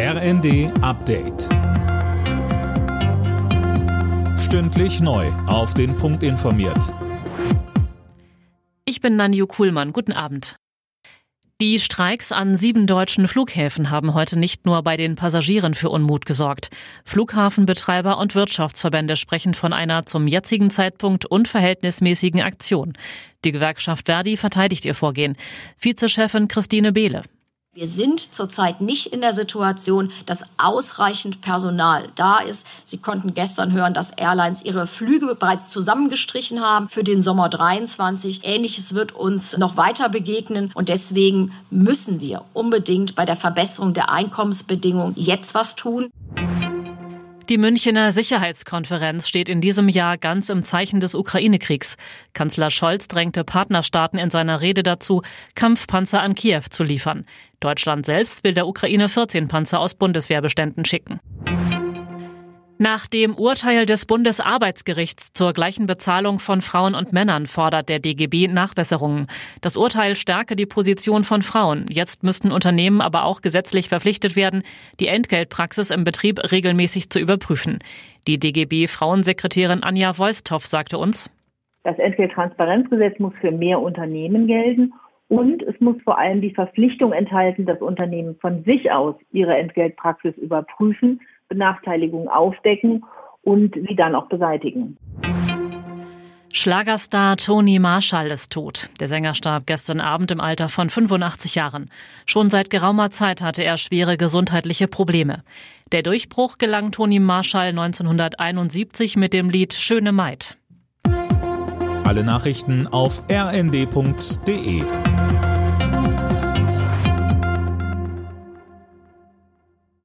RND Update. Stündlich neu. Auf den Punkt informiert. Ich bin Nanju Kuhlmann. Guten Abend. Die Streiks an sieben deutschen Flughäfen haben heute nicht nur bei den Passagieren für Unmut gesorgt. Flughafenbetreiber und Wirtschaftsverbände sprechen von einer zum jetzigen Zeitpunkt unverhältnismäßigen Aktion. Die Gewerkschaft Verdi verteidigt ihr Vorgehen. Vizechefin Christine Behle. Wir sind zurzeit nicht in der Situation, dass ausreichend Personal da ist. Sie konnten gestern hören, dass Airlines ihre Flüge bereits zusammengestrichen haben für den Sommer 23. Ähnliches wird uns noch weiter begegnen und deswegen müssen wir unbedingt bei der Verbesserung der Einkommensbedingungen jetzt was tun. Die Münchener Sicherheitskonferenz steht in diesem Jahr ganz im Zeichen des Ukraine-Kriegs. Kanzler Scholz drängte Partnerstaaten in seiner Rede dazu, Kampfpanzer an Kiew zu liefern. Deutschland selbst will der Ukraine 14 Panzer aus Bundeswehrbeständen schicken. Nach dem Urteil des Bundesarbeitsgerichts zur gleichen Bezahlung von Frauen und Männern fordert der DGB Nachbesserungen. Das Urteil stärke die Position von Frauen. Jetzt müssten Unternehmen aber auch gesetzlich verpflichtet werden, die Entgeltpraxis im Betrieb regelmäßig zu überprüfen. Die DGB-Frauensekretärin Anja Voisthoff sagte uns, Das Entgelttransparenzgesetz muss für mehr Unternehmen gelten und es muss vor allem die Verpflichtung enthalten, dass Unternehmen von sich aus ihre Entgeltpraxis überprüfen Benachteiligungen aufdecken und sie dann auch beseitigen. Schlagerstar Tony Marshall ist tot. Der Sänger starb gestern Abend im Alter von 85 Jahren. Schon seit geraumer Zeit hatte er schwere gesundheitliche Probleme. Der Durchbruch gelang Tony Marshall 1971 mit dem Lied Schöne Maid. Alle Nachrichten auf rnd.de